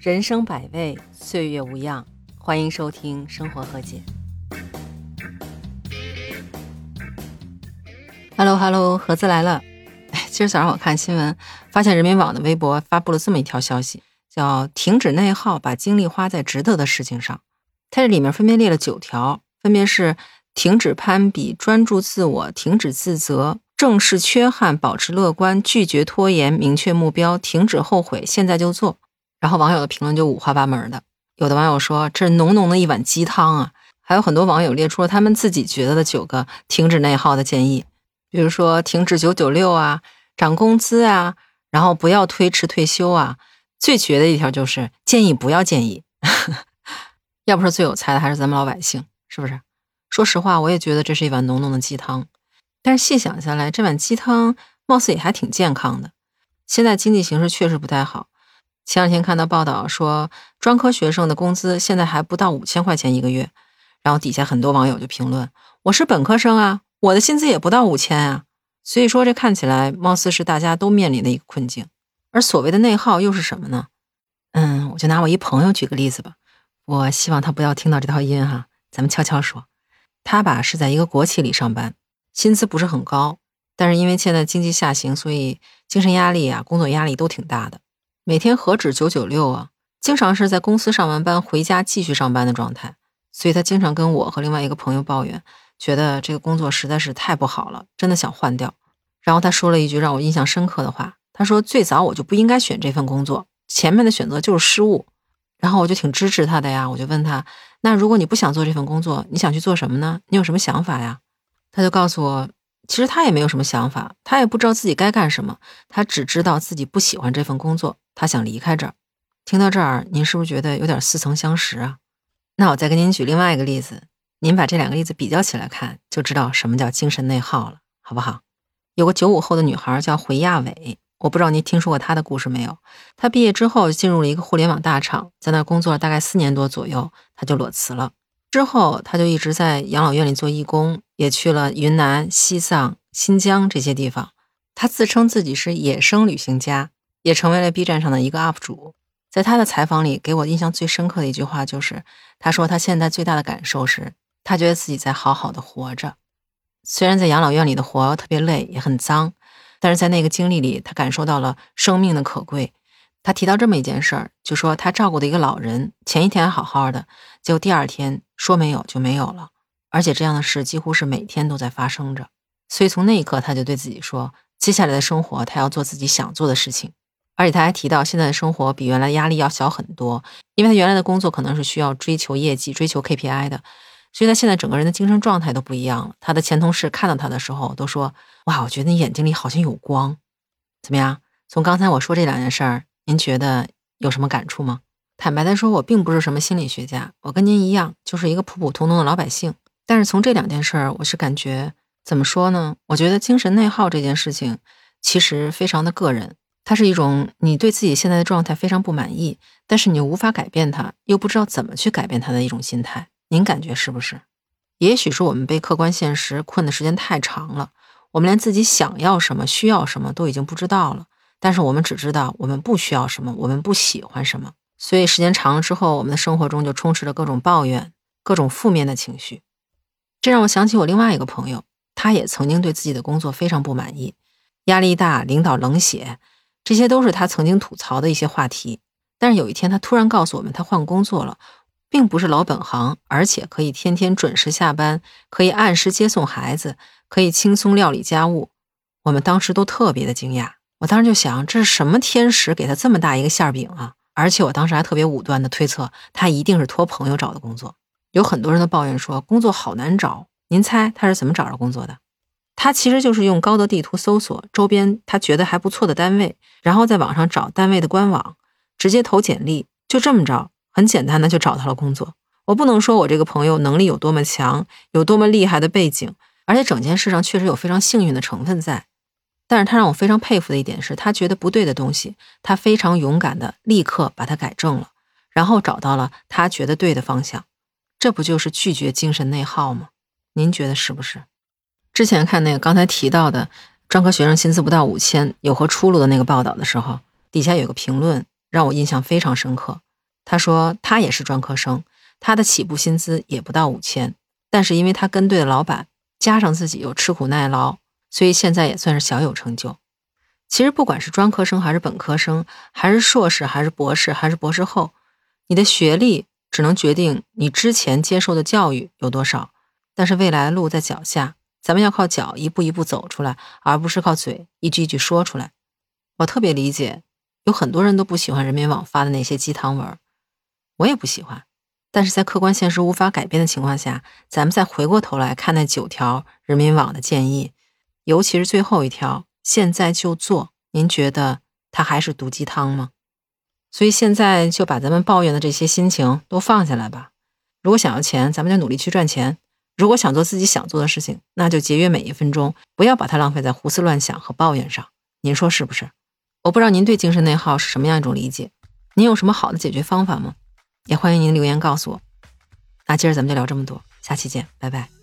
人生百味，岁月无恙。欢迎收听《生活和解》。Hello Hello，盒子来了。哎，今儿早上我看新闻，发现人民网的微博发布了这么一条消息，叫“停止内耗，把精力花在值得的事情上”。它这里面分别列了九条，分别是：停止攀比，专注自我；停止自责，正视缺憾，保持乐观；拒绝拖延，明确目标；停止后悔，现在就做。然后网友的评论就五花八门的，有的网友说这是浓浓的一碗鸡汤啊，还有很多网友列出了他们自己觉得的九个停止内耗的建议，比如说停止九九六啊，涨工资啊，然后不要推迟退休啊，最绝的一条就是建议不要建议，要不说最有才的还是咱们老百姓，是不是？说实话，我也觉得这是一碗浓浓的鸡汤，但是细想下来，这碗鸡汤貌似也还挺健康的。现在经济形势确实不太好。前两天看到报道说，专科学生的工资现在还不到五千块钱一个月，然后底下很多网友就评论：“我是本科生啊，我的薪资也不到五千啊。”所以说，这看起来貌似是大家都面临的一个困境。而所谓的内耗又是什么呢？嗯，我就拿我一朋友举个例子吧。我希望他不要听到这套音哈，咱们悄悄说。他吧是在一个国企里上班，薪资不是很高，但是因为现在经济下行，所以精神压力啊、工作压力都挺大的。每天何止九九六啊，经常是在公司上完班回家继续上班的状态，所以他经常跟我和另外一个朋友抱怨，觉得这个工作实在是太不好了，真的想换掉。然后他说了一句让我印象深刻的话，他说：“最早我就不应该选这份工作，前面的选择就是失误。”然后我就挺支持他的呀，我就问他：“那如果你不想做这份工作，你想去做什么呢？你有什么想法呀？”他就告诉我。其实他也没有什么想法，他也不知道自己该干什么，他只知道自己不喜欢这份工作，他想离开这儿。听到这儿，您是不是觉得有点似曾相识啊？那我再给您举另外一个例子，您把这两个例子比较起来看，就知道什么叫精神内耗了，好不好？有个九五后的女孩叫回亚伟，我不知道您听说过她的故事没有？她毕业之后进入了一个互联网大厂，在那工作了大概四年多左右，她就裸辞了。之后，她就一直在养老院里做义工。也去了云南、西藏、新疆这些地方。他自称自己是野生旅行家，也成为了 B 站上的一个 UP 主。在他的采访里，给我印象最深刻的一句话就是：他说他现在最大的感受是，他觉得自己在好好的活着。虽然在养老院里的活特别累，也很脏，但是在那个经历里，他感受到了生命的可贵。他提到这么一件事儿，就说他照顾的一个老人，前一天好好的，结果第二天说没有就没有了。而且这样的事几乎是每天都在发生着，所以从那一刻他就对自己说，接下来的生活他要做自己想做的事情。而且他还提到，现在的生活比原来压力要小很多，因为他原来的工作可能是需要追求业绩、追求 KPI 的，所以他现在整个人的精神状态都不一样了。他的前同事看到他的时候都说：“哇，我觉得你眼睛里好像有光。”怎么样？从刚才我说这两件事儿，您觉得有什么感触吗？坦白的说，我并不是什么心理学家，我跟您一样，就是一个普普通通的老百姓。但是从这两件事儿，我是感觉怎么说呢？我觉得精神内耗这件事情其实非常的个人，它是一种你对自己现在的状态非常不满意，但是你又无法改变它，又不知道怎么去改变它的一种心态。您感觉是不是？也许是我们被客观现实困的时间太长了，我们连自己想要什么、需要什么都已经不知道了。但是我们只知道我们不需要什么，我们不喜欢什么，所以时间长了之后，我们的生活中就充斥着各种抱怨、各种负面的情绪。这让我想起我另外一个朋友，他也曾经对自己的工作非常不满意，压力大，领导冷血，这些都是他曾经吐槽的一些话题。但是有一天，他突然告诉我们，他换工作了，并不是老本行，而且可以天天准时下班，可以按时接送孩子，可以轻松料理家务。我们当时都特别的惊讶，我当时就想，这是什么天使给他这么大一个馅饼啊？而且我当时还特别武断的推测，他一定是托朋友找的工作。有很多人都抱怨说工作好难找，您猜他是怎么找着工作的？他其实就是用高德地图搜索周边他觉得还不错的单位，然后在网上找单位的官网，直接投简历，就这么着，很简单的就找到了工作。我不能说我这个朋友能力有多么强，有多么厉害的背景，而且整件事上确实有非常幸运的成分在。但是他让我非常佩服的一点是，他觉得不对的东西，他非常勇敢的立刻把它改正了，然后找到了他觉得对的方向。这不就是拒绝精神内耗吗？您觉得是不是？之前看那个刚才提到的专科学生薪资不到五千有何出路的那个报道的时候，底下有个评论让我印象非常深刻。他说他也是专科生，他的起步薪资也不到五千，但是因为他跟对了老板，加上自己又吃苦耐劳，所以现在也算是小有成就。其实不管是专科生还是本科生，还是硕士还是博士还是博士后，你的学历只能决定你之前接受的教育有多少，但是未来的路在脚下，咱们要靠脚一步一步走出来，而不是靠嘴一句一句说出来。我特别理解，有很多人都不喜欢人民网发的那些鸡汤文，我也不喜欢。但是在客观现实无法改变的情况下，咱们再回过头来看那九条人民网的建议，尤其是最后一条。现在就做，您觉得它还是毒鸡汤吗？所以现在就把咱们抱怨的这些心情都放下来吧。如果想要钱，咱们就努力去赚钱；如果想做自己想做的事情，那就节约每一分钟，不要把它浪费在胡思乱想和抱怨上。您说是不是？我不知道您对精神内耗是什么样一种理解，您有什么好的解决方法吗？也欢迎您留言告诉我。那今儿咱们就聊这么多，下期见，拜拜。